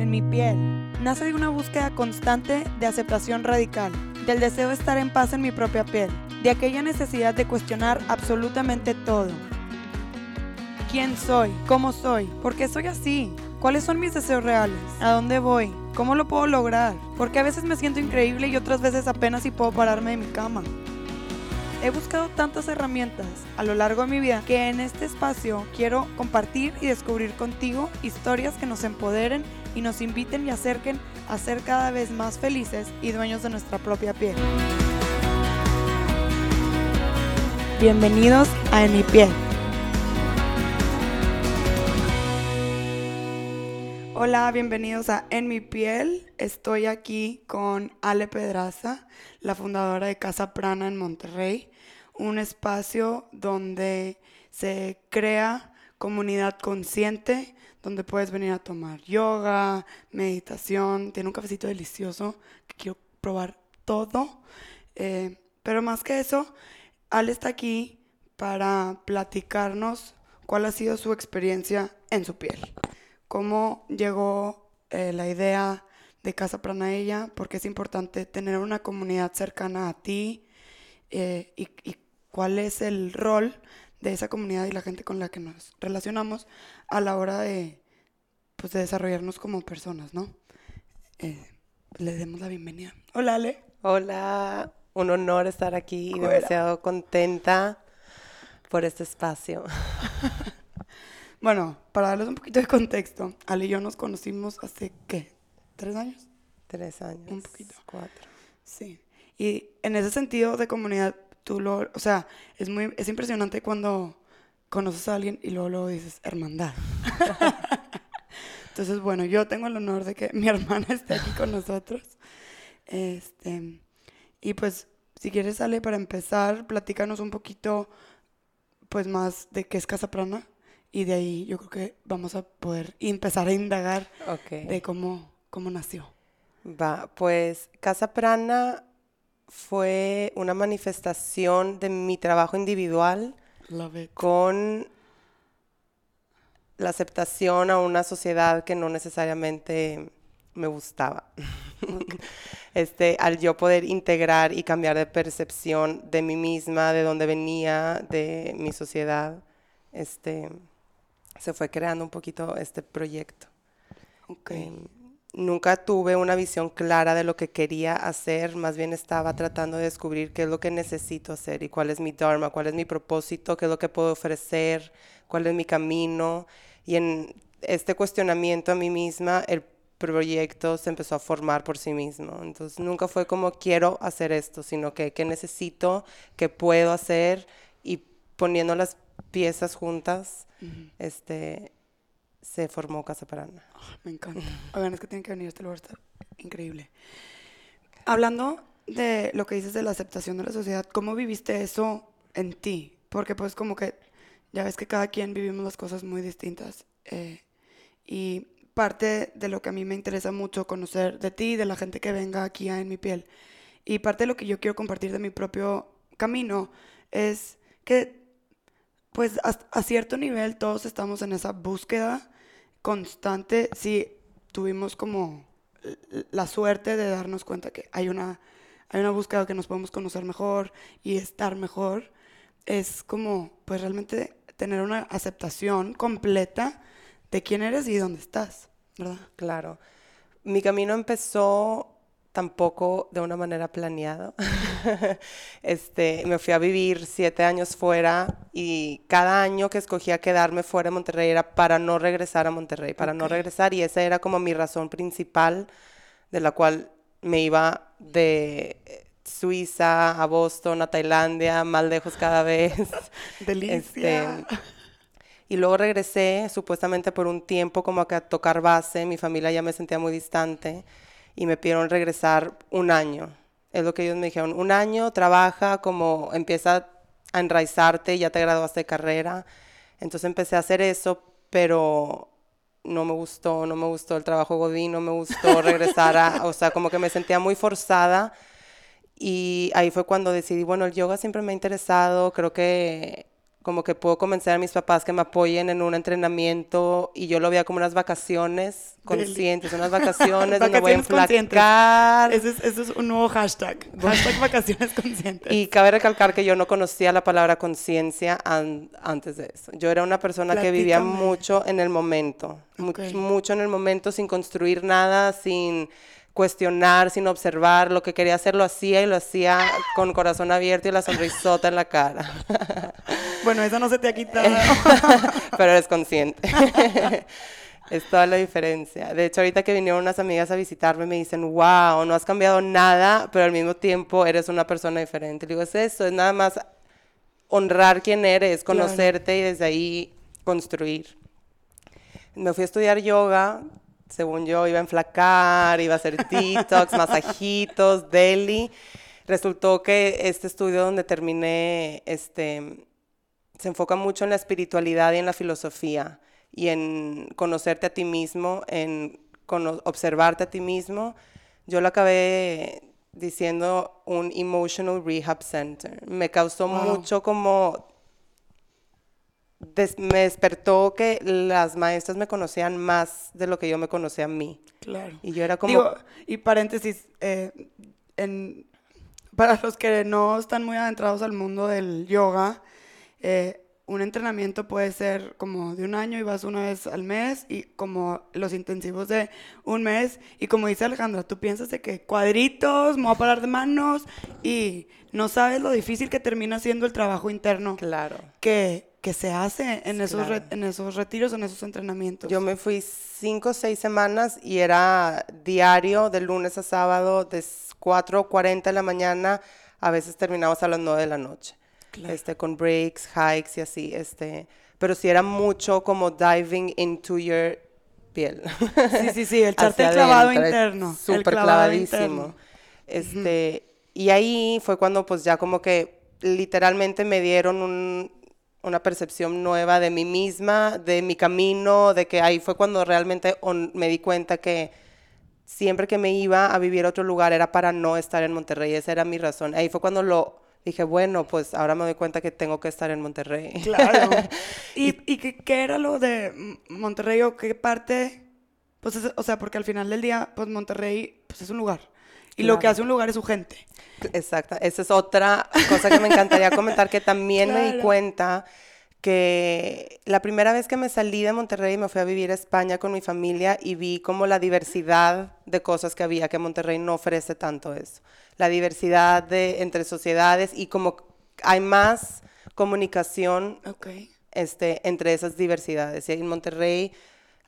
en mi piel, nace de una búsqueda constante de aceptación radical, del deseo de estar en paz en mi propia piel, de aquella necesidad de cuestionar absolutamente todo. ¿Quién soy? ¿Cómo soy? ¿Por qué soy así? ¿Cuáles son mis deseos reales? ¿A dónde voy? ¿Cómo lo puedo lograr? Porque a veces me siento increíble y otras veces apenas si puedo pararme de mi cama. He buscado tantas herramientas a lo largo de mi vida que en este espacio quiero compartir y descubrir contigo historias que nos empoderen y nos inviten y acerquen a ser cada vez más felices y dueños de nuestra propia piel. Bienvenidos a En mi piel. Hola, bienvenidos a En mi piel. Estoy aquí con Ale Pedraza, la fundadora de Casa Prana en Monterrey, un espacio donde se crea comunidad consciente, donde puedes venir a tomar yoga, meditación, tiene un cafecito delicioso que quiero probar todo. Eh, pero más que eso, Ale está aquí para platicarnos cuál ha sido su experiencia en su piel cómo llegó eh, la idea de Casa Prana ella, porque es importante tener una comunidad cercana a ti eh, y, cuál es el rol de esa comunidad y la gente con la que nos relacionamos a la hora de, pues, de desarrollarnos como personas, ¿no? Eh, le demos la bienvenida. Hola, Ale. Hola, un honor estar aquí, demasiado contenta por este espacio. Bueno, para darles un poquito de contexto, Ale y yo nos conocimos hace, ¿qué? ¿Tres años? Tres años. Un poquito. Cuatro. Sí. Y en ese sentido de comunidad, tú lo, o sea, es muy, es impresionante cuando conoces a alguien y luego, luego dices, hermandad. Entonces, bueno, yo tengo el honor de que mi hermana esté aquí con nosotros. Este, y pues, si quieres, Ale, para empezar, platícanos un poquito, pues, más de qué es Casa Prana y de ahí yo creo que vamos a poder empezar a indagar de cómo, cómo nació. Va, pues Casa Prana fue una manifestación de mi trabajo individual con la aceptación a una sociedad que no necesariamente me gustaba. este, al yo poder integrar y cambiar de percepción de mí misma, de dónde venía, de mi sociedad, este, se fue creando un poquito este proyecto. Em, nunca tuve una visión clara de lo que quería hacer, más bien estaba tratando de descubrir qué es lo que necesito hacer y cuál es mi dharma, cuál es mi propósito, qué es lo que puedo ofrecer, cuál es mi camino. Y en este cuestionamiento a mí misma, el proyecto se empezó a formar por sí mismo. Entonces nunca fue como quiero hacer esto, sino que qué necesito, qué puedo hacer y poniendo las piezas juntas, este, se formó Casa Parana. Ah, me encanta. Oigan, es que tienen que venir a este lugar, está increíble. Hablando de lo que dices de la aceptación de la sociedad, ¿cómo viviste eso en ti? Porque pues como que ya ves que cada quien vivimos las cosas muy distintas. Eh, y parte de lo que a mí me interesa mucho conocer de ti, de la gente que venga aquí a En Mi Piel, y parte de lo que yo quiero compartir de mi propio camino, es que pues a, cierto nivel todos estamos en esa búsqueda constante. Si tuvimos como la suerte de darnos cuenta que hay una, hay una búsqueda que nos podemos conocer mejor y estar mejor. Es como, pues realmente tener una aceptación completa de quién eres y dónde estás, ¿verdad? Claro. Mi camino empezó tampoco de una manera planeada. este, me fui a vivir siete años fuera y cada año que escogía quedarme fuera de Monterrey era para no regresar a Monterrey, para no regresar y esa era como mi razón principal de la cual me iba de Suiza a Boston, a Tailandia, más lejos cada vez. Delicia. Este, y luego regresé supuestamente por un tiempo como a tocar base, mi familia ya me sentía muy distante y me pidieron regresar un año. Es lo que ellos me dijeron, un año, trabaja, como empieza a enraizarte, ya te graduaste de carrera. Entonces empecé a hacer eso, pero no me gustó, no me gustó el trabajo Godín, no me gustó regresar a, o sea, como que me sentía muy forzada. Y ahí fue cuando decidí, bueno, el yoga siempre me ha interesado, creo que como que puedo convencer a mis papás que me apoyen en un entrenamiento y yo lo veía como unas vacaciones conscientes, unas vacaciones donde voy a enflacar. Ese es, es un nuevo hashtag, hashtag vacaciones conscientes. Y cabe recalcar que yo no conocía la palabra conciencia antes de eso. Yo era una persona que vivía mucho en el momento, mucho en el momento sin construir nada, sin cuestionar, sin observar. Lo que quería hacer lo hacía y lo hacía con corazón abierto y la sonrisota en la cara. Bueno, eso no se te ha quitado. Pero eres consciente. es toda la diferencia. De hecho, ahorita que vinieron unas amigas a visitarme, me dicen, wow, no has cambiado nada, pero al mismo tiempo eres una persona diferente. Le digo, es eso, es nada más honrar quién eres, conocerte y desde ahí construir. Me fui a estudiar yoga, según yo, iba a enflacar, iba a hacer detox, masajitos, deli. Resultó que este estudio donde terminé, este, se enfoca mucho en la espiritualidad y en la filosofía y en conocerte a ti mismo, en observarte a ti mismo. Yo lo acabé diciendo un emotional rehab center. Me causó mucho como me despertó que las maestras me conocían más de lo que yo me conocía a mí. Claro. Y yo era como... Digo, y paréntesis, eh, en, para los que no están muy adentrados al mundo del yoga, eh, un entrenamiento puede ser como de un año y vas una vez al mes y como los intensivos de un mes y como dice Alejandra, tú piensas de que cuadritos, me voy a parar de manos y no sabes lo difícil que termina siendo el trabajo interno. Claro. Que que se hace en esos, en esos retiros, en esos entrenamientos. Yo me fui cinco o seis semanas y era diario, de lunes a sábado, de 4.40 de la mañana, a veces terminamos a las 9 de la noche, este, con breaks, hikes y así, este, pero sí era mucho como diving into your piel. Sí, sí, sí, el echarte el clavado interno. Súper clavadísimo. Este, Y ahí fue cuando pues ya como que literalmente me dieron un una percepción nueva de mí misma, de mi camino, de que ahí fue cuando realmente me di cuenta que siempre que me iba a vivir a otro lugar era para no estar en Monterrey, esa era mi razón. Ahí fue cuando lo dije, bueno, pues ahora me doy cuenta que tengo que estar en Monterrey. Claro. ¿Y, y qué, era lo de Monterrey o qué parte? Pues, o sea, porque al final del día, pues Monterrey pues, es un lugar. Y lo que hace un lugar es su gente. Exacto. Esa es otra cosa que me encantaría comentar, que también me di cuenta que la primera vez que me salí de Monterrey me fui a vivir a España con mi familia y vi como la diversidad de cosas que había, que Monterrey no ofrece tanto eso. La diversidad de, entre sociedades y como hay más comunicación este, entre esas diversidades. Y en Monterrey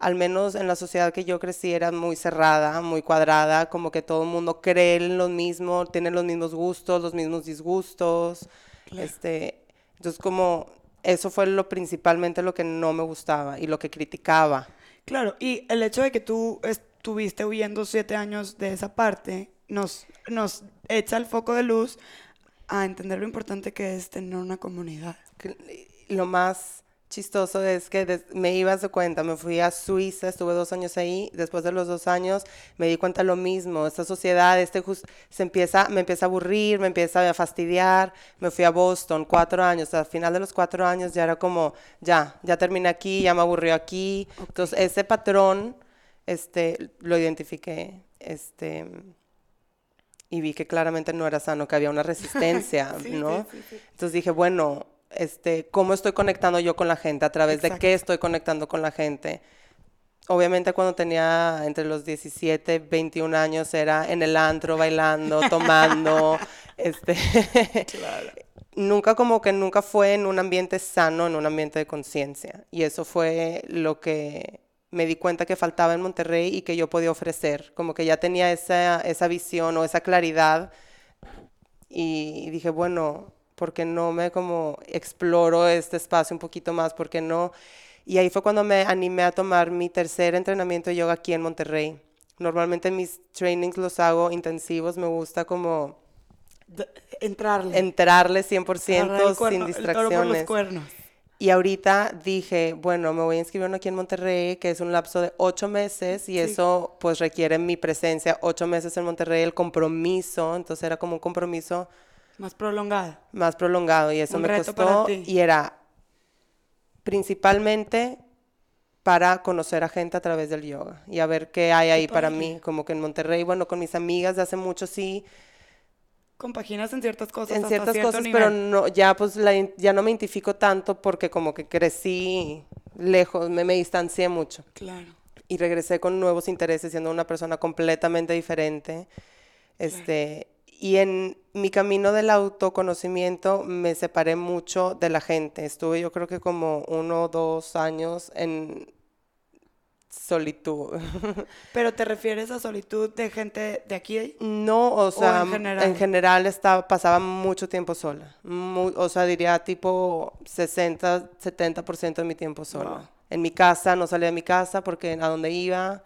al menos en la sociedad que yo crecí era muy cerrada, muy cuadrada, como que todo el mundo cree en lo mismo, tiene los mismos gustos, los mismos disgustos. Este, entonces como eso fue lo principalmente lo que no me gustaba y lo que criticaba. Claro, y el hecho de que tú estuviste huyendo siete años de esa parte nos, nos echa el foco de luz a entender lo importante que es tener una comunidad. Lo más chistoso es que me ibas de cuenta, me fui a Suiza, estuve dos años ahí, después de los dos años me di cuenta lo mismo, esta sociedad, este se empieza, me empieza a aburrir, me empieza a fastidiar, me fui a Boston, cuatro años, al final de los cuatro años ya era como, ya, ya terminé aquí, ya me aburrió aquí, entonces ese patrón, este, lo identifiqué, este, y vi que claramente no era sano, que había una resistencia, ¿no? Entonces dije, bueno, este, cómo estoy conectando yo con la gente, a través de qué estoy conectando con la gente. Obviamente cuando tenía entre los 17, 21 años era en el antro, bailando, tomando, este, nunca como que nunca fue en un ambiente sano, en un ambiente de conciencia. Y eso fue lo que me di cuenta que faltaba en Monterrey y que yo podía ofrecer, como que ya tenía esa, esa visión o esa claridad y dije, bueno, porque no me como exploro este espacio un poquito más? porque no? Y ahí fue cuando me animé a tomar mi tercer entrenamiento de yoga aquí en Monterrey. Normalmente mis trainings los hago intensivos, me gusta como... entrarle. Entrarle 100% sin distracciones. Y ahorita dije, bueno, me voy a inscribir aquí en Monterrey, que es un lapso de ocho meses, y eso pues requiere mi presencia ocho meses en Monterrey, el compromiso, entonces era como un compromiso más prolongado. Más prolongado y eso me costó y era principalmente para conocer a gente a través del yoga y a ver qué hay ahí para mí, como que en Monterrey, bueno, con mis amigas de hace mucho sí. Compaginas en ciertas cosas. En ciertas cosas, pero no, ya pues ya no me identifico tanto porque como que crecí lejos, me, me distancié mucho. Claro. Y regresé con nuevos intereses, siendo una persona completamente diferente. Este, y en mi camino del autoconocimiento me separé mucho de la gente. Estuve yo creo que como uno o dos años en solitud. ¿Pero te refieres a solitud de gente de aquí? No, o sea, en general, estaba, pasaba mucho tiempo sola. o sea, diría tipo 60, 70% de mi tiempo sola. En mi casa, no salía de mi casa porque a donde iba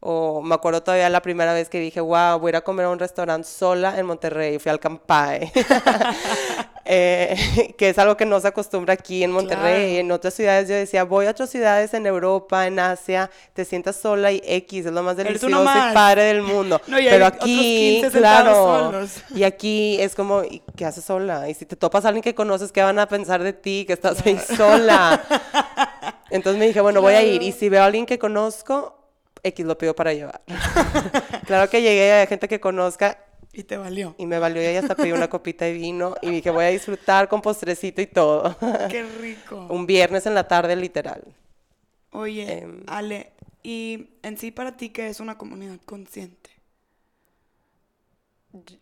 o me acuerdo todavía la primera vez que dije, wow, voy a ir a comer a un restaurante sola en Monterrey. Fui al Campae. eh, que es algo que no se acostumbra aquí en Monterrey. En otras ciudades yo decía, voy a otras ciudades en Europa, en Asia, te sientas sola y X, es lo más delicioso y padre del mundo. Pero aquí, claro. Y aquí es como, ¿qué haces sola? Y si te topas a alguien que conoces, ¿qué van a pensar de ti? Que estás ahí sola. Entonces me dije, bueno, voy a ir. Y si veo a alguien que conozco, X lo pido para llevar. claro que llegué a gente que conozca. Y te valió. Y me valió y hasta pedí una copita de vino y dije, voy a disfrutar con postrecito y todo. Qué rico. Un viernes en la tarde, literal. Oye, em, Ale, ¿y en sí para ti qué es una comunidad consciente?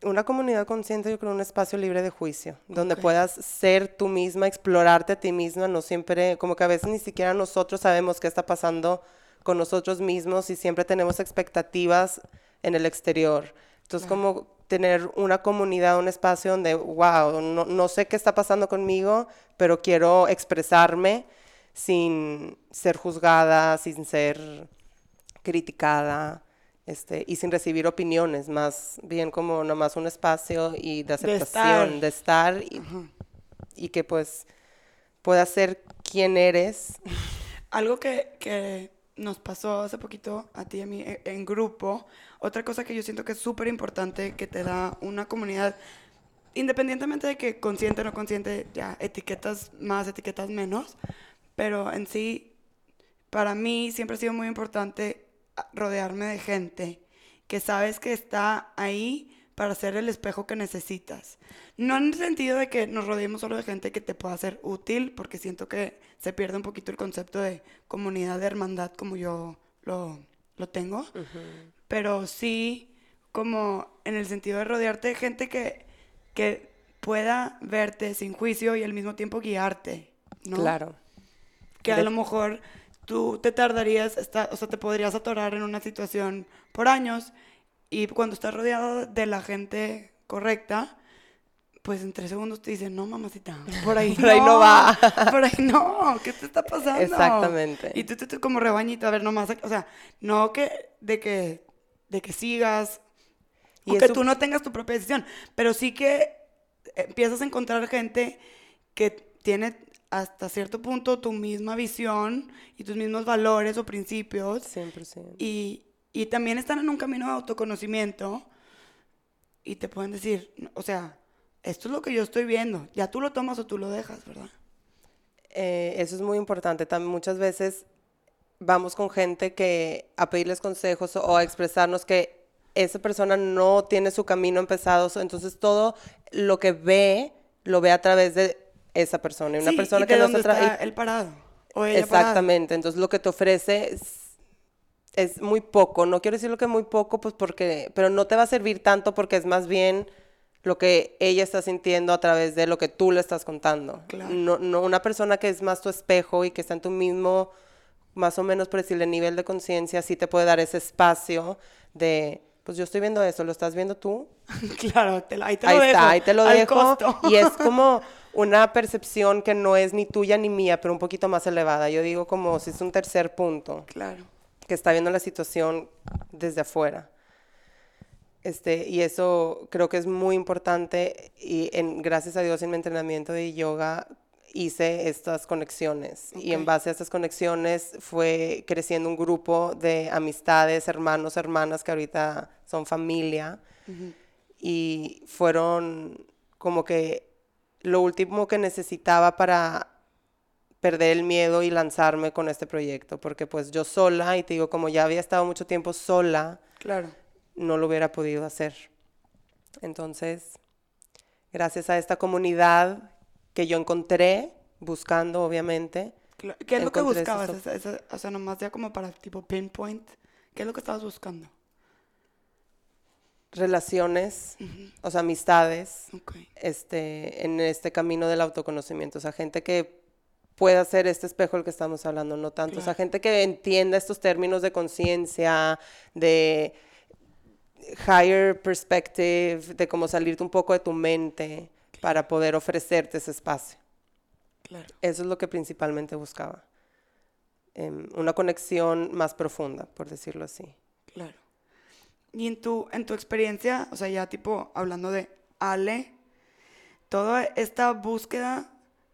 Una comunidad consciente, yo creo, un espacio libre de juicio, donde puedas ser tú misma, explorarte a ti misma, no siempre, como que a veces ni siquiera nosotros sabemos qué está pasando con nosotros mismos y siempre tenemos expectativas en el exterior. Entonces, como tener una comunidad, un espacio donde, wow, no, no, sé qué está pasando conmigo, pero quiero expresarme sin ser juzgada, sin ser criticada. Este, y sin recibir opiniones, más bien como nomás un espacio y de aceptación, de estar, y, y, que pues puedas ser quien eres. Algo que, que nos pasó hace poquito a ti y a mí e, en grupo. Otra cosa que yo siento que es súper importante que te da una comunidad, independientemente de que consciente o no consciente, ya etiquetas más, etiquetas menos, pero en sí, para mí siempre ha sido muy importante rodearme de gente que sabes que está ahí para ser el espejo que necesitas. No en el sentido de que nos rodeemos solo de gente que te pueda ser útil, porque siento que se pierde un poquito el concepto de comunidad, de hermandad, como yo lo, lo tengo, pero sí como en el sentido de rodearte de gente que, que pueda verte sin juicio y al mismo tiempo guiarte, ¿no? Claro. Que a lo mejor tú te tardarías, o sea, te podrías atorar en una situación por años y cuando estás rodeado de la gente correcta, pues en tres segundos te dicen, no, mamacita, por ahí, por ahí no va. Por ahí no, ¿qué te está pasando? Exactamente. Y tú, te como rebañito, a ver, nomás, o sea, no que, de que, de que sigas, y que tú no tengas tu propia decisión, pero sí que empiezas a encontrar gente que tiene hasta cierto punto tu misma visión y tus mismos valores o principios. 100%. Y, y también están en un camino de autoconocimiento y te pueden decir, o sea, esto es lo que yo estoy viendo, ya tú lo tomas o tú lo dejas, ¿verdad? Eh, eso es muy importante. También muchas veces vamos con gente que a pedirles consejos o a expresarnos que esa persona no tiene su camino empezado, entonces todo lo que ve lo ve a través de esa persona. Y una persona que no está el parado. O Exactamente. Entonces lo que te ofrece es muy poco. No quiero decir lo que muy poco, pues porque, pero no te va a servir tanto porque es más bien lo que ella está sintiendo a través de lo que tú le estás contando. No, no una persona que es más tu espejo y que está en tu mismo, más o menos por decirle, nivel de conciencia, sí te puede dar ese espacio de, pues yo estoy viendo eso, ¿lo estás viendo tú? claro, ahí te lo dejo. Está, ahí te lo dejo. y es como una percepción que no es ni tuya ni mía, pero un poquito más elevada. Yo digo como si es un tercer punto. Claro que está viendo la situación desde afuera. Este, y eso creo que es muy importante y en, gracias a Dios en mi entrenamiento de yoga hice estas conexiones. Y en base a estas conexiones fue creciendo un grupo de amistades, hermanos, hermanas que ahorita son familia. Y fueron como que lo último que necesitaba para perder el miedo y lanzarme con este proyecto, porque pues yo sola, y te digo, como ya había estado mucho tiempo sola, Claro. no lo hubiera podido hacer. Entonces, gracias a esta comunidad que yo encontré, buscando obviamente, ¿Qué es lo que buscabas? Esa- esa- o sea, nomás ya como para tipo pinpoint. ¿Qué es lo que estabas buscando? relaciones, o sea, amistades, este, en este camino del autoconocimiento. O sea, gente que pueda ser este espejo del que estamos hablando, no tanto. O sea, gente que entienda estos términos de conciencia, de higher perspective, de cómo salirte un poco de tu mente para poder ofrecerte ese espacio. Claro. Eso es lo que principalmente buscaba. Em, una conexión más profunda, por decirlo así. Claro. Y en tu, en tu experiencia, o sea, ya tipo hablando de Ale, toda esta búsqueda,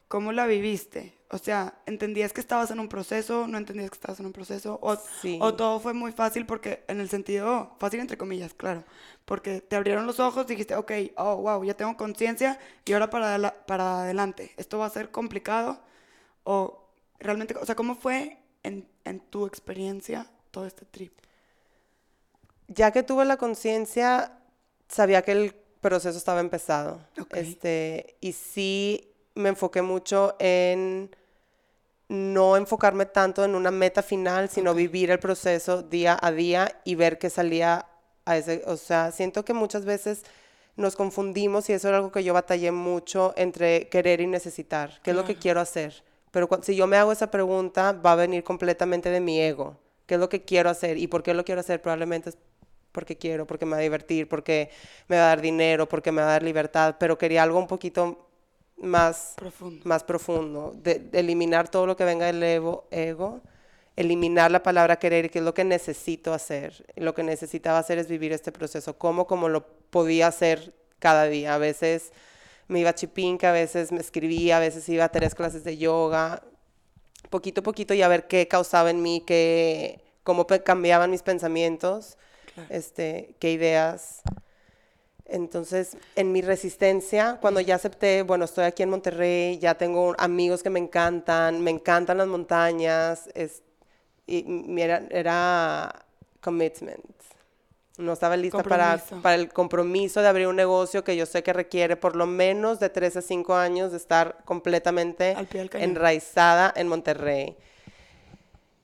¿cómo la viviste? O sea, ¿entendías que estabas en un proceso? ¿No entendías que estabas en un proceso? ¿O, Sí. o todo fue muy fácil porque, en el sentido, fácil entre comillas, claro, porque te abrieron los ojos, dijiste, ok, oh, wow, ya tengo conciencia y ahora para, para adelante, ¿esto va a ser complicado? ¿O realmente, o sea, cómo fue en, en tu experiencia todo este trip? ya que tuve la conciencia, sabía que el proceso estaba empezado. Este, y sí me enfoqué mucho en no enfocarme tanto en una meta final, sino vivir el proceso día a día y ver qué salía a ese, o sea, siento que muchas veces nos confundimos y eso era algo que yo batallé mucho entre querer y necesitar, qué es lo que quiero hacer. Pero si yo me hago esa pregunta, va a venir completamente de mi ego. ¿Qué es lo que quiero hacer? ¿Y por qué lo quiero hacer? Probablemente es porque quiero, porque me va a divertir, porque me va a dar dinero, porque me va a dar libertad, pero quería algo un poquito más Profundo. más profundo, de, de eliminar todo lo que venga del ego, ego, eliminar la palabra querer, que es lo que necesito hacer. Lo que necesitaba hacer es vivir este proceso, como como lo podía hacer cada día. A veces me iba a chipinca, a veces me escribía, a veces iba a tres clases de yoga, poquito a poquito y a ver qué causaba en mí, qué, cómo cambiaban mis pensamientos, Claro. este, qué ideas. Entonces, en mi resistencia, cuando ya acepté, bueno, estoy aquí en Monterrey, ya tengo amigos que me encantan, me encantan las montañas, es, y era, era commitment. No estaba lista para, para el compromiso de abrir un negocio que yo sé que requiere por lo menos de 3 a 5 años de estar completamente Al enraizada en Monterrey.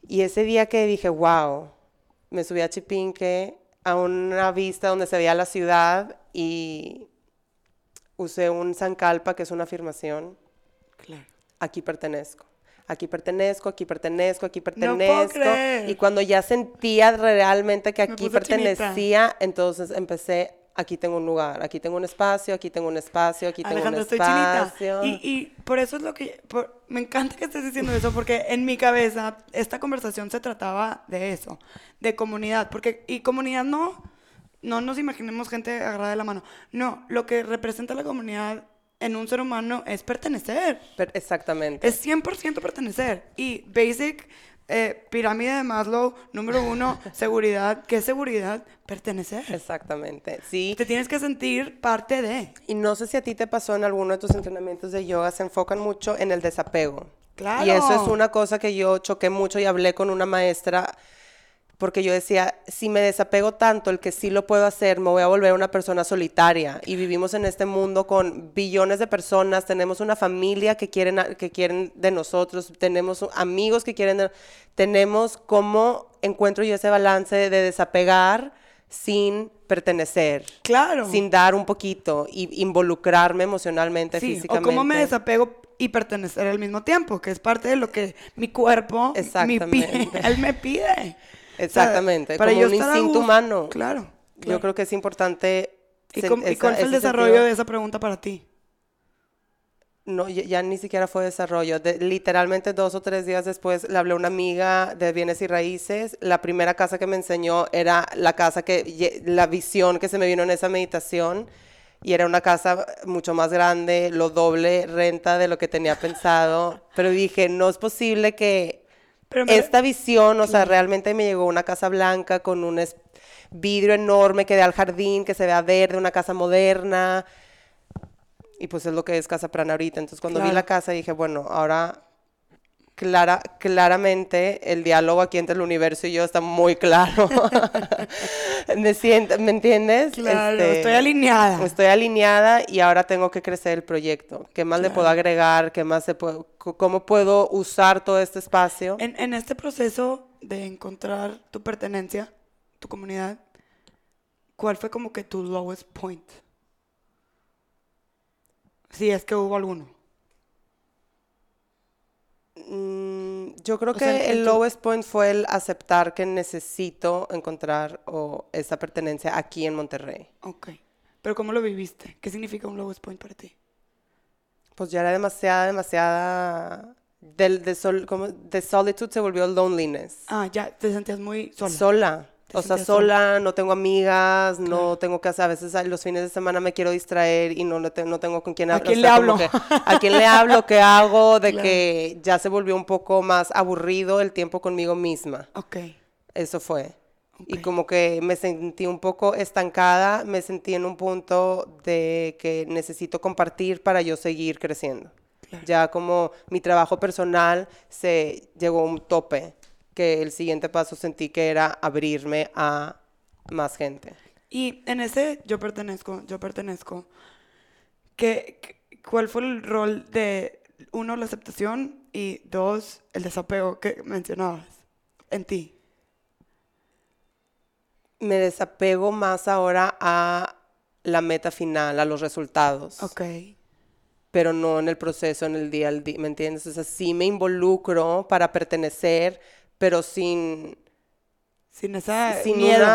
Y ese día que dije, wow, me subí a Chipinque a una vista donde se veía la ciudad y usé un zancalpa, que es una afirmación, Claro. aquí pertenezco. Aquí pertenezco, aquí pertenezco, aquí pertenezco. y cuando ya sentía realmente que aquí chinita. pertenecía, entonces empecé, aquí tengo un lugar, aquí tengo un espacio, aquí tengo un espacio, aquí tengo un Alejandra, estoy chinita. espacio. Y, y por eso es lo que... por- me encanta que estés diciendo eso, porque en mi cabeza esta conversación se trataba de eso, de comunidad. Porque, y comunidad no, no nos imaginemos gente agarrada de la mano. No, lo que representa la comunidad en un ser humano es pertenecer. Per- exactamente. Es 100% pertenecer. Y basic, eh, pirámide de Maslow, número uno, seguridad. ¿Qué es seguridad? Pertenecer. Exactamente. Sí. Te tienes que sentir parte de. Y no sé si a ti te pasó en alguno de tus entrenamientos de yoga, se enfocan mucho en el desapego. Claro. Y eso es una cosa que yo choqué mucho y hablé con una maestra porque yo decía, si me desapego tanto, el que sí lo puedo hacer, me voy a volver una persona solitaria. Y vivimos en este mundo con billones de personas, tenemos una familia que quieren, a- que quieren de nosotros, tenemos amigos que quieren de- Tenemos cómo encuentro yo ese balance de desapegar sin pertenecer. Claro. Sin dar un poquito y involucrarme emocionalmente, Sí, o físicamente. cómo me desapego y pertenecer al mismo tiempo, que es parte de lo que mi cuerpo, mi Exactamente. piel me pide. Exactamente, como un instinto humano. Claro. Yo creo que es importante. ¿Y, esa- cuál fue el desarrollo sentido- de esa pregunta para ti? No, ya, ya ni siquiera fue desarrollo. De- literalmente dos o tres días después le hablé a una amiga de bienes y raíces. La primera casa que me enseñó era la casa que, la visión que se me vino en esa meditación. Y era una casa mucho más grande, lo doble renta de lo que tenía pensado. Pero dije, no es posible que Pero me- esta visión, o sea, realmente me llegó una casa blanca con un vidrio enorme que da al jardín, que se vea verde, una casa moderna. Y pues es lo que es Casa Prana ahorita. Entonces cuando vi la casa dije, bueno, ahora clara, claramente el diálogo aquí entre el universo y yo está muy claro. me, siento, ¿Me entiendes? Claro, este, estoy alineada. Estoy alineada y ahora tengo que crecer el proyecto. ¿Qué más le puedo agregar? ¿Qué más se puede, ¿Cómo puedo usar todo este espacio? En, en este proceso de encontrar tu pertenencia, tu comunidad, ¿cuál fue como que tu lowest point? Si es que hubo alguno. Mm, yo creo que el lowest point fue el aceptar que necesito encontrar esa pertenencia aquí en Monterrey. Ok. Pero ¿cómo lo viviste? ¿Qué significa un lowest point para ti? Pues ya era demasiada, demasiada... Del, de, sol, como, de solitude se volvió loneliness. Ah, ya, te sentías muy sola. Sola. O sea, sola, no tengo amigas, no tengo que hacer, a veces los fines de semana me quiero distraer y no, no, tengo con quién hablar. ¿A quién le hablo? ¿A quién le hablo? ¿Qué hago? De que ya se volvió un poco más aburrido el tiempo conmigo misma. Ok. Eso fue. Y como que me sentí un poco estancada, me sentí en un punto de que necesito compartir para yo seguir creciendo. Ya como mi trabajo personal se llegó a un tope que el siguiente paso sentí que era abrirme a más gente. Y en ese yo pertenezco, yo pertenezco, ¿qué, ¿cuál fue el rol de, uno, la aceptación y dos, el desapego que mencionabas en ti? Me desapego más ahora a la meta final, a los resultados. Ok. Pero no en el proceso, en el día al día, ¿me entiendes? O sea, sí me involucro para pertenecer, pero sin... Sin esa sin miedo.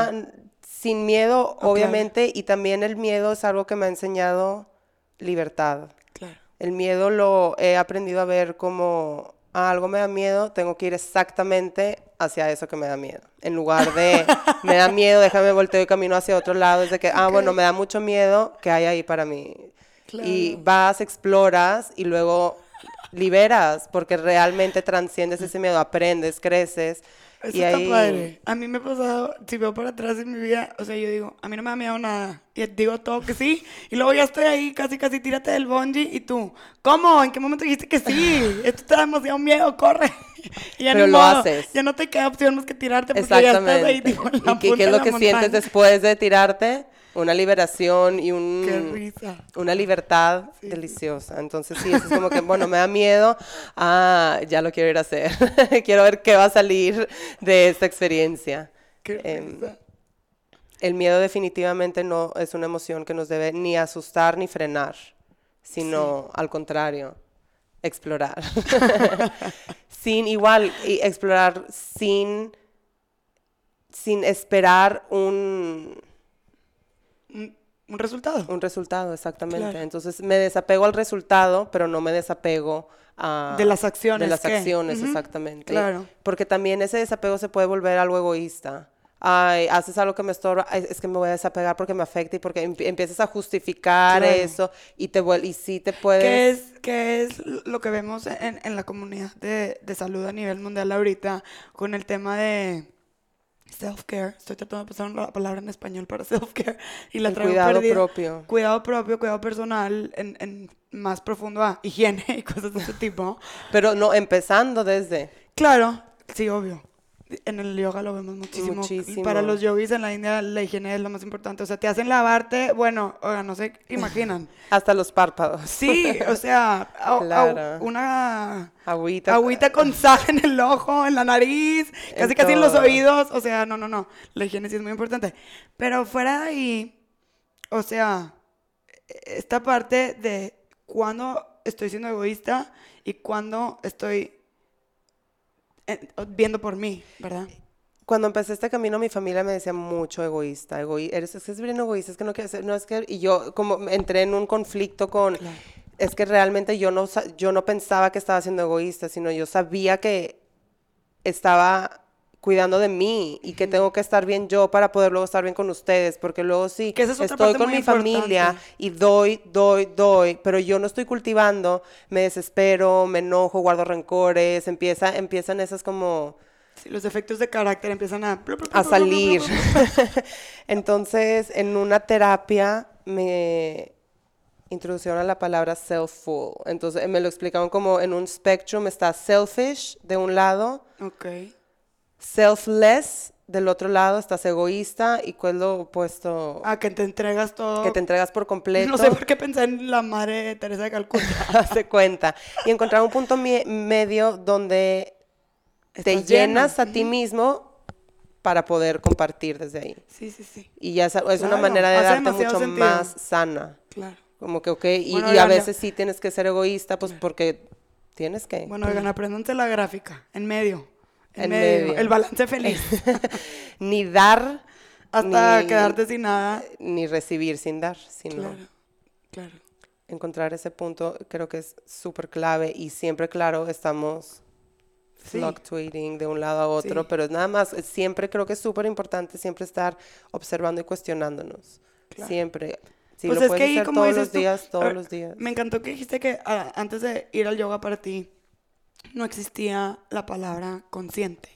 sin miedo, obviamente, y también el miedo es algo que me ha enseñado libertad. Claro. El miedo lo he aprendido a ver como ah, algo me da miedo, tengo que ir exactamente hacia eso que me da miedo. En lugar de me da miedo, déjame volteo y camino hacia otro lado, desde que, ah, bueno, me da mucho miedo, que hay ahí para mí? Y vas, exploras y luego liberas, porque realmente transciendes ese miedo, aprendes, creces. Eso y está padre. A mí me ha pasado, si veo para atrás en mi vida, o sea, yo digo, a mí no me da miedo nada. Y digo todo que sí. Y luego ya estoy ahí, casi, casi, tírate del bungee. Y tú, ¿cómo? ¿En qué momento dijiste que sí? Esto te da demasiado miedo, corre. Y ya Pero lo haces. Ya no te queda opción más que tirarte porque ya estás ahí, tipo, en ¿Y qué, qué es lo que sientes después de tirarte? Una liberación y un, una libertad deliciosa. Entonces sí, es como que, bueno, me da miedo, ah, ya lo quiero ir a hacer. quiero ver qué va a salir de esta experiencia. Em, el miedo definitivamente no es una emoción que nos debe ni asustar ni frenar, sino al contrario, explorar. sin igual, y explorar sin, sin esperar un un, resultado. Un resultado, exactamente. Entonces me desapego al resultado, pero no me desapego a... De las acciones. De las acciones, exactamente. Claro. Porque también ese desapego se puede volver algo egoísta. Ay, haces algo que me estorba, es que me voy a desapegar porque me afecta y porque empiezas a justificar eso y te y sí te puedes... ¿Qué es, qué es lo que vemos en, en la comunidad de, de salud a nivel mundial ahorita con el tema de self-care. Estoy tratando de pasar la palabra en español para self-care y la traigo Cuidado propio. Cuidado propio, cuidado personal, en, en, más profundo a higiene y cosas de ese tipo. Pero no, empezando desde. Claro, sí, obvio en el yoga lo vemos muchísimo. Para los yogis en la India la higiene es lo más importante. O sea, te hacen lavarte, bueno, oiga, no sé, imaginan. Hasta los párpados. Sí, o sea, una agüita. agüita con sal en el ojo, en la nariz, casi casi en los oídos. O sea, no, no, no. La higiene sí es muy importante. Pero fuera de ahí, o sea, esta parte de cuando estoy siendo egoísta y cuando estoy viendo por mí, ¿verdad? Cuando empecé este camino, mi familia me decía mucho egoísta, eres, es que es bien egoísta, es que no quieres, no es que, y yo como entré en un conflicto con, es que realmente yo no, yo no pensaba que estaba siendo egoísta, sino yo sabía que estaba cuidando de mí y que tengo que estar bien yo para poder luego estar bien con ustedes, porque luego sí, que estoy con mi familia y doy, doy, doy, pero yo no estoy cultivando, me desespero, me enojo, guardo rencores, empieza, empiezan esas como... Sí, los efectos de carácter empiezan a... A salir. Entonces, en una terapia me introducción a la palabra self-full. Entonces me lo explicaron como en un spectrum está selfish de un lado, Ok. Selfless del otro lado, estás egoísta y cuál es lo opuesto Ah, que te entregas todo. que te entregas por completo. No sé por qué pensé en la madre Teresa de Calcuta. Hace cuenta. Y encontrar un punto medio donde te Estás lleno. llenas a ti mismo para poder compartir desde ahí. Sí, sí, sí. Y ya es, es una Claro, manera de darte mucho sentido. más sana. Claro. Como que, ok, y, Bueno, y a veces sí tienes que ser egoísta, pues porque tienes que. Bueno, oigan, apréndanse la gráfica. En medio. Medio. medio. El balance feliz. ni dar, Hasta ni- quedarte sin nada. ni recibir sin dar, sino Claro. Claro. encontrar ese punto creo que es súper clave y siempre, claro, estamos Sí. fluctuating de un lado a otro, Sí. pero nada más, siempre creo que es súper importante siempre estar observando y cuestionándonos. Claro. Siempre. Si Pues lo es que puedes ahí, hacer como todos los días, todos ver, los días. Me encantó que dijiste que ah, antes de ir al yoga para ti no existía la palabra consciente.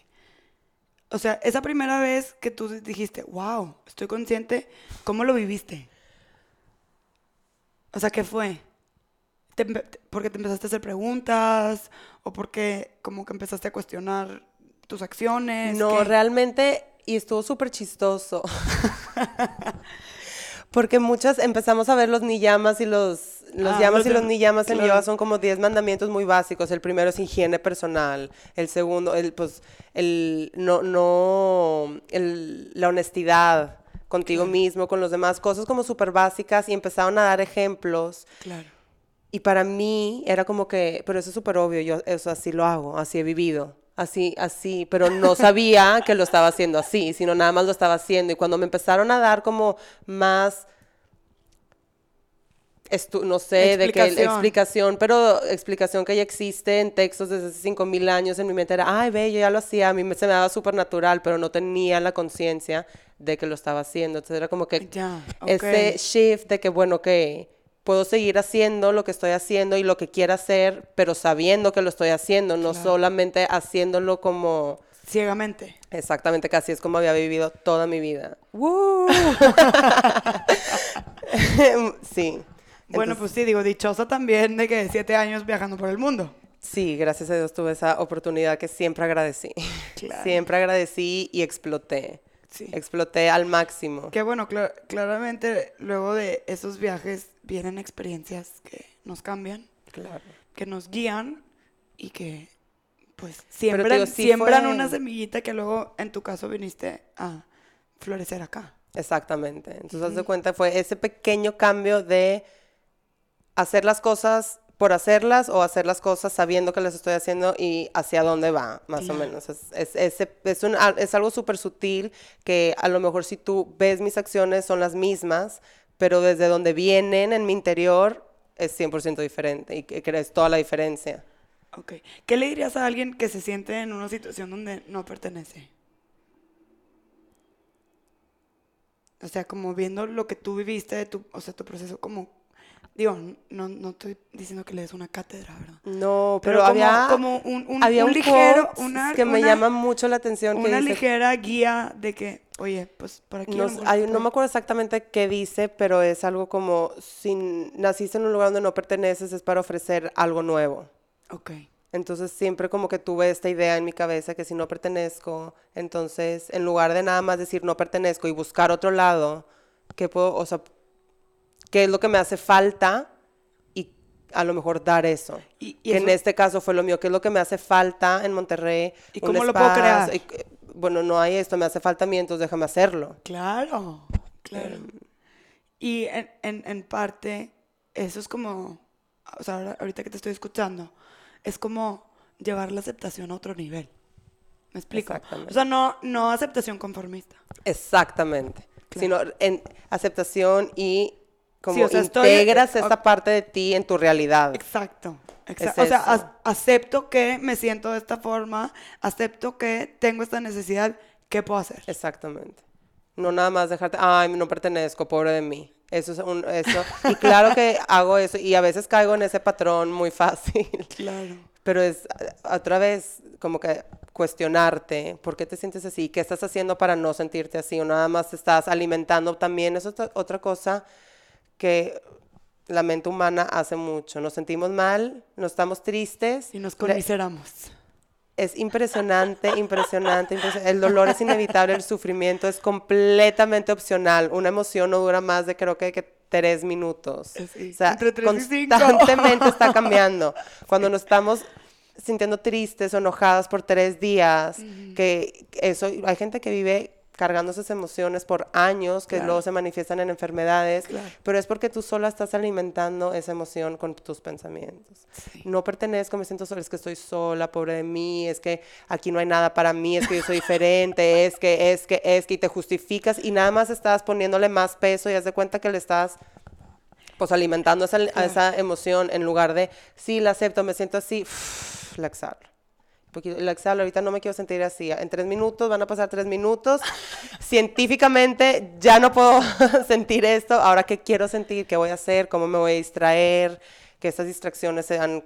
O sea, esa primera vez que tú dijiste, wow, estoy consciente, ¿cómo lo viviste? O sea, ¿qué fue? ¿Te empe- ¿Porque te empezaste a hacer preguntas? ¿O porque como que empezaste a cuestionar tus acciones? No, ¿Qué? realmente, y estuvo súper chistoso. Porque muchas empezamos a ver los niyamas y los, los Ah, llamas los y los niyamas en claro. yoga son como 10 mandamientos muy básicos. El primero es higiene personal. El segundo, el, pues, el, no, no, el, la honestidad contigo mismo, con los demás, cosas como súper básicas y empezaron a dar ejemplos. Claro. Y para mí era como que, pero eso es súper obvio, yo eso así lo hago, así he vivido, así, así, pero no sabía que lo estaba haciendo así, sino nada más lo estaba haciendo. Y cuando me empezaron a dar como más, estu- no sé, de que Explicación. pero explicación que ya existe en textos desde hace 5000 años, en mi mente era, ay, ve, yo ya lo hacía, a mí me, se me daba súper natural, pero no tenía la conciencia de que lo estaba haciendo. Entonces era como que ese shift de que, bueno, que puedo seguir haciendo lo que estoy haciendo y lo que quiera hacer, pero sabiendo que lo estoy haciendo, no Claro. solamente haciéndolo como Ciegamente. exactamente casi es como había vivido toda mi vida. sí. Bueno, Entonces, pues sí, digo, dichosa también de que siete años viajando por el mundo. sí, gracias a Dios tuve esa oportunidad que siempre agradecí. Claro. Siempre agradecí y exploté. Sí. Exploté al máximo. Que bueno, cla- claramente luego de esos viajes vienen experiencias que nos cambian, Claro. que nos guían y que pues siembran, digo, sí siembran fue- una semillita que luego en tu caso viniste a florecer acá. Exactamente. Entonces, haz de cuenta, fue ese pequeño cambio de hacer las cosas por hacerlas o hacer las cosas sabiendo que las estoy haciendo y hacia dónde va, más Claro. o menos. Es, es, ese- es, un- al- es algo súper sutil que a lo mejor si tú ves mis acciones son las mismas, pero desde donde vienen en mi interior es 100% diferente y crees toda la diferencia. Ok. ¿Qué le dirías a alguien que se siente en una situación donde no pertenece? O sea, como viendo lo que tú viviste, tu, o sea, tu proceso como... Digo, no, no estoy diciendo que le des una cátedra, ¿verdad? No, Pero pero, como- había, como un- un- había un un ligero- una- que me una- llama mucho la atención. que Una dice, ligera guía de que, oye, pues por aquí... No, hay- me acuerdo exactamente qué dice, pero es algo como, si naciste en un lugar donde no perteneces, es para ofrecer algo nuevo. Ok. Entonces siempre como que tuve esta idea en mi cabeza que si no pertenezco, entonces en lugar de nada más decir no pertenezco y buscar otro lado, ¿qué puedo, o sea, qué es lo que me hace falta y a lo mejor dar eso? Y, y que en este caso fue lo mío, ¿qué es lo que me hace falta en Monterrey? ¿Y cómo lo puedo crear? espacio, y, bueno, no hay esto, me hace falta a mí, entonces déjame hacerlo. Claro, claro. Em. Y en, en, en parte, eso es como, o sea, ahora- ahorita que te estoy escuchando, es como llevar la aceptación a otro nivel. ¿Me explico? Exactamente. O sea, no, no aceptación conformista. Exactamente. Sino en aceptación y como Sí, o sea, estoy- integras eh, esta parte de ti en tu realidad. Exacto. Es. O sea, eso. ac- acepto que me siento de esta forma, acepto que tengo esta necesidad, ¿qué puedo hacer? Exactamente. No nada más dejarte, ay, no pertenezco, pobre de mí. Eso es un, eso. Y claro que hago eso y a veces caigo en ese patrón muy fácil. Claro. Pero es otra vez como que cuestionarte, ¿por qué te sientes así? ¿Qué estás haciendo para no sentirte así? O nada más te estás alimentando también. Es otra, otra cosa que la mente humana hace mucho. Nos sentimos mal, nos estamos tristes. Y nos conmiseramos. es impresionante, impresionante, impresionante. El dolor es inevitable, el sufrimiento es completamente opcional. Una emoción no dura más de creo que, que tres minutos. Sí, O sea, entre tres y constantemente está cambiando. Cuando nos estamos sintiendo tristes o enojadas por tres días, que eso, hay gente que vive cargando esas emociones por años, que Claro. luego se manifiestan en enfermedades, Claro. pero es porque tú sola estás alimentando esa emoción con tus pensamientos. No pertenezco, me siento sola, es que estoy sola, pobre de mí, es que aquí no hay nada para mí, es que yo soy diferente, es que, es que, es que, y te justificas y nada más estás poniéndole más peso y haz de cuenta que le estás pues alimentando esa, emoción en lugar de, sí, la acepto, me siento así, la exhalo. Poquito- La exhalo, ahorita no me quiero sentir así. En tres minutos, van a pasar tres minutos. Científicamente ya no puedo sentir esto. Ahora, ¿qué quiero sentir? ¿Qué voy a hacer? ¿Cómo me voy a distraer? Que estas distracciones sean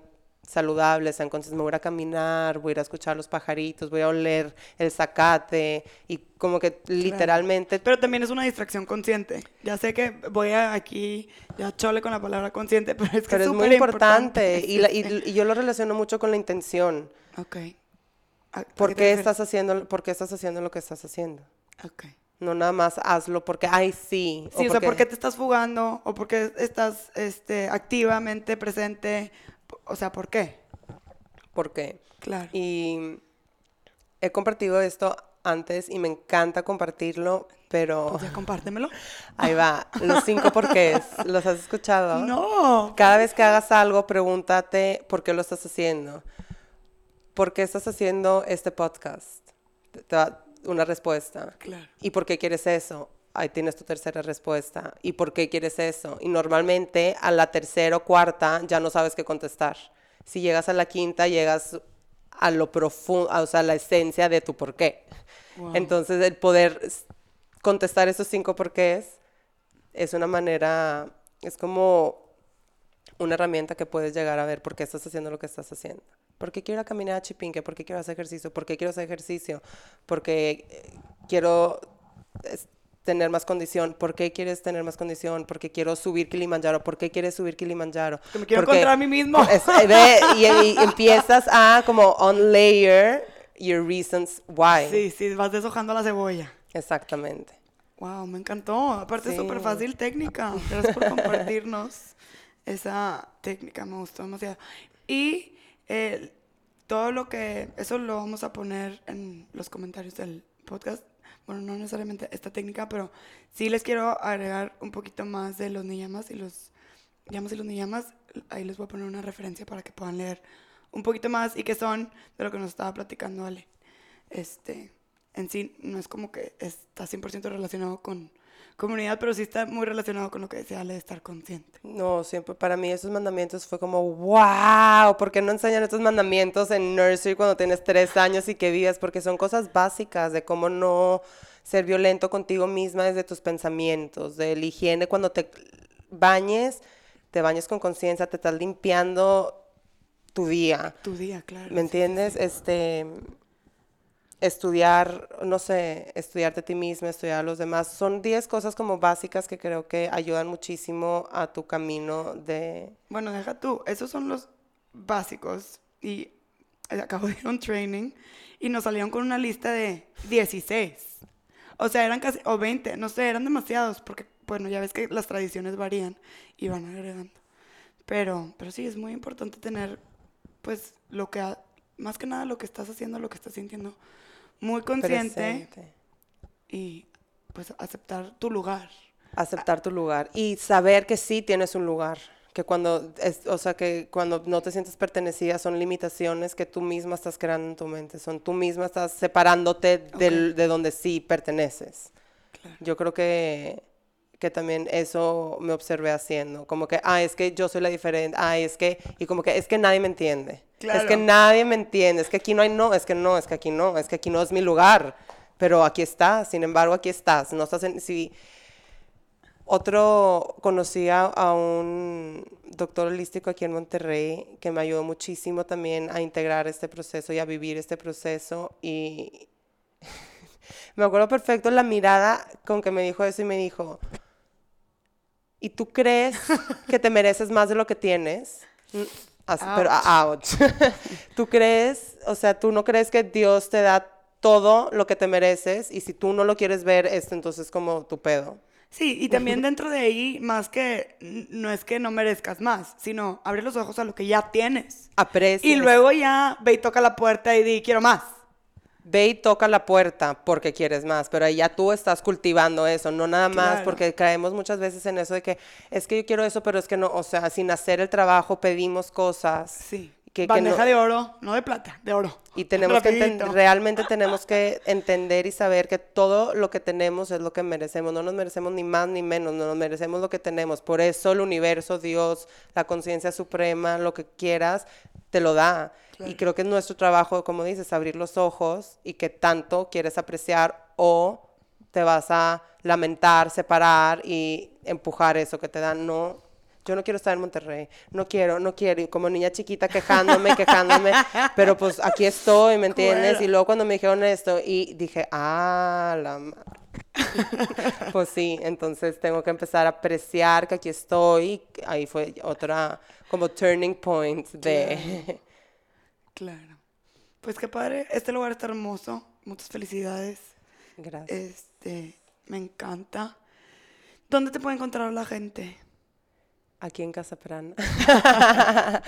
saludables, sean conscientes. Me voy a caminar, voy a ir a escuchar los pajaritos, voy a oler el zacate y como que literalmente Pero también es una distracción consciente. Ya sé que voy a aquí, ya chole con la palabra consciente, pero es que Pero es muy súper importante y, la- y- y yo lo relaciono mucho con la intención. Ok. ¿A- a ¿Por qué, estás haciendo, ¿Por qué estás haciendo lo que estás haciendo? Ok. No nada más hazlo porque, ay, sí. Sí, o sea, ¿por qué te estás fugando? ¿O por qué estás este, activamente presente? O sea, ¿por qué? ¿Por qué? Claro. Y he compartido esto antes y me encanta compartirlo, pero Pues ya compártemelo. ahí va. Los cinco porqués. ¿Los has escuchado? No. Cada vez que hagas algo, pregúntate por qué lo estás haciendo. ¿Por qué estás haciendo este podcast? Te- da una respuesta. Claro. ¿Y por qué quieres eso? Ahí tienes tu tercera respuesta. ¿Y por qué quieres eso? Y normalmente a la tercera o cuarta ya no sabes qué contestar. Si llegas a la quinta, llegas a lo profundo, o sea, a la esencia de tu por qué. Wow. Entonces, el poder contestar esos cinco porqués es una manera, es como una herramienta que puedes llegar a ver por qué estás haciendo lo que estás haciendo. ¿Por qué quiero caminar a Chipinque? ¿Por qué quiero hacer ejercicio? ¿Por qué quiero hacer ejercicio? Porque eh, quiero tener más condición. ¿Por qué quieres tener más condición? Porque quiero subir Kilimanjaro. ¿Por qué quieres subir Kilimanjaro? Que me quiero Porque- encontrar a mí mismo. es- eh, ve, y, y empiezas a como unlayer your reasons why. Sí, sí, vas deshojando la cebolla. Exactamente. Wow, me encantó. Aparte es súper fácil técnica. Gracias por compartirnos esa técnica, me gustó demasiado. Y eh, todo lo que, eso lo vamos a poner en los comentarios del podcast. Bueno, no necesariamente esta técnica, pero sí les quiero agregar un poquito más de los niyamas y los llamas y los niyamas. Ahí les voy a poner una referencia para que puedan leer un poquito más y que son de lo que nos estaba platicando Ale. Este, en sí, no es como que está 100% relacionado con comunidad, pero sí está muy relacionado con lo que decía Ale de estar consciente. No, siempre para mí esos mandamientos fue como, wow, ¿por qué no enseñan estos mandamientos en nursery cuando tienes tres años y que vives? Porque son cosas básicas de cómo no ser violento contigo misma desde tus pensamientos, de la higiene cuando te bañes, te bañes con conciencia, te estás limpiando tu día. Tu día, claro. ¿Me entiendes? Este, estudiar, no sé, estudiarte a ti misma, estudiar a los demás. Son 10 cosas como básicas que creo que ayudan muchísimo a tu camino de... Bueno, deja tú, esos son los básicos. Y acabo de ir a un training y nos salieron con una lista de 16. O sea, eran casi, o 20, no sé, eran demasiados, porque, bueno, ya ves que las tradiciones varían y van agregando. Pero, pero sí, es muy importante tener, pues, lo que, más que nada lo que estás haciendo, lo que estás sintiendo, muy consciente presente. y, pues, aceptar tu lugar. Aceptar tu lugar y saber que sí tienes un lugar. Que cuando, es, o sea, que cuando no te sientes pertenecida son limitaciones que tú misma estás creando en tu mente. Son tú misma estás separándote del- de donde sí perteneces. Claro. Yo creo que, que también eso me observé haciendo. Como que, ah, es que yo soy la diferente. Ah, es que, y como que, es que nadie me entiende. Es que Claro. nadie me entiende. Es que aquí no hay no, es que no, es que aquí no, es que aquí no es mi lugar. Pero aquí estás, sin embargo, aquí estás. No estás en, si, otro, conocí a, a un doctor holístico aquí en Monterrey que me ayudó muchísimo también a integrar este proceso y a vivir este proceso. Y me acuerdo perfecto la mirada con que me dijo eso y me dijo, y tú crees que te mereces más de lo que tienes, así, pero ouch. tú crees, o sea, tú no crees que Dios te da todo lo que te mereces y si tú no lo quieres ver, esto entonces es como tu pedo. Sí, y también dentro de ahí, más que no es que no merezcas más, sino abre los ojos a lo que ya tienes. Aprecia. Y luego ya ve y toca la puerta y di, quiero más. Ve y toca la puerta porque quieres más, pero ahí ya tú estás cultivando eso, no nada más, porque caemos muchas veces en eso de que es que yo quiero eso, pero es que no, o sea, sin hacer el trabajo pedimos cosas. Sí. Que, Bandeja de oro, no de plata, de oro. Y tenemos que realmente tenemos que entender y saber que todo lo que tenemos es lo que merecemos. No nos merecemos ni más ni menos, no nos merecemos lo que tenemos. Por eso el universo, Dios, la conciencia suprema, lo que quieras, te lo da. Y creo que es nuestro trabajo, como dices, abrir los ojos y que tanto quieres apreciar o te vas a lamentar, separar y empujar eso que te dan. No, yo no quiero estar en Monterrey, no quiero, no quiero, y como niña chiquita quejándome, quejándome, pero pues aquí estoy, ¿me entiendes? Y luego cuando me dijeron esto, y dije, ah, la madre. pues sí, entonces tengo que empezar a apreciar que aquí estoy, ahí fue otra como turning point de... Claro. Pues qué padre, este lugar está hermoso, muchas felicidades. Gracias. Este, me encanta. ¿Dónde te puede encontrar la gente? Aquí en Casa Prana.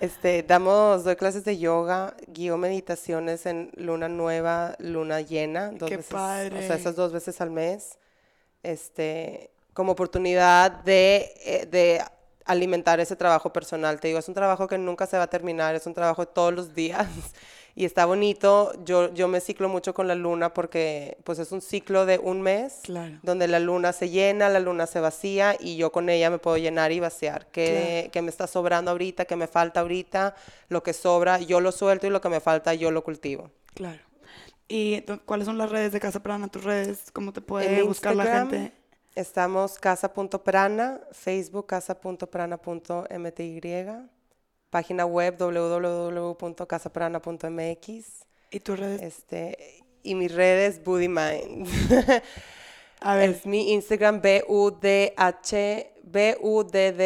este, damos, doy clases de yoga, guío meditaciones en luna nueva, luna llena, dos Qué veces, padre. o sea, esas dos veces al mes. Este, como oportunidad de, eh, de alimentar ese trabajo personal. Te digo, es un trabajo que nunca se va a terminar, es un trabajo de todos los días y está bonito. Yo, yo me ciclo mucho con la luna porque pues es un ciclo de un mes donde la luna se llena, la luna se vacía y yo con ella me puedo llenar y vaciar. ¿Qué, me está sobrando ahorita? ¿Qué me falta ahorita? Lo que sobra yo lo suelto y lo que me falta yo lo cultivo. Claro. ¿Y cuáles son las redes de Casa Prana? ¿Tus redes? ¿Cómo te puede buscar la gente? Estamos casa.prana, Facebook casa.prana.mty página web www.casaprana.mx. ¿Y tus redes? Este, y mis redes, Buddy Mind. A ver. Es mi Instagram, B-U-D-H, B-U-D-D-H-I-M-I-N-D.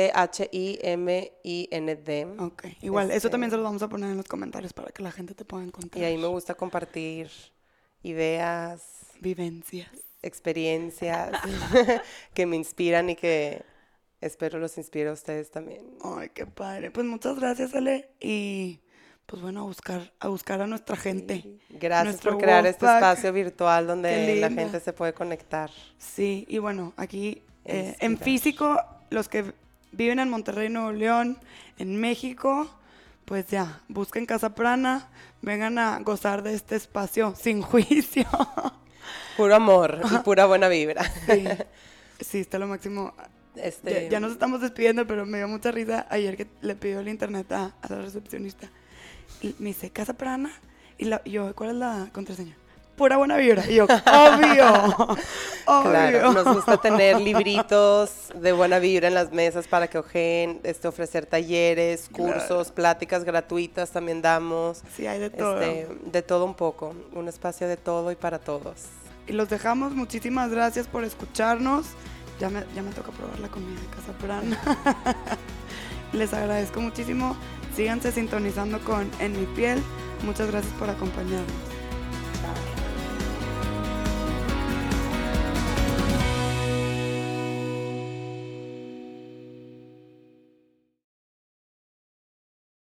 Ok, igual, eso también se lo vamos a poner en los comentarios para que la gente te pueda encontrar. Y ahí me gusta compartir ideas. Vivencias. Experiencias que me inspiran y que Espero los inspire a ustedes también. Ay, qué padre. Pues muchas gracias, Ale. Y pues bueno, a buscar a, buscar a nuestra gente. Gracias por crear este espacio virtual donde la gente se puede conectar. Sí, y bueno, aquí eh, en físico, los que viven en Monterrey, Nuevo León, en México, pues ya, busquen Casa Prana, vengan a gozar de este espacio sin juicio. Puro amor y pura buena vibra. Sí, sí está lo máximo. Este... Ya, nos estamos despidiendo, pero me dio mucha risa ayer que le pidió el internet a, la recepcionista. Y me dice, Casa Prana. Y, yo, ¿cuál es la contraseña? Pura buena vibra. Y yo, obvio, Claro, nos gusta tener libritos de buena vibra en las mesas para que ojen, este, ofrecer talleres, cursos, pláticas gratuitas también damos. Sí, hay de todo. Este, de todo un poco, un espacio de todo y para todos. Y los dejamos, muchísimas gracias por escucharnos. Ya me, ya me toca probar la comida de Casa Prana. Les agradezco muchísimo. Síganse sintonizando con En mi piel. Muchas gracias por acompañarnos. Chao.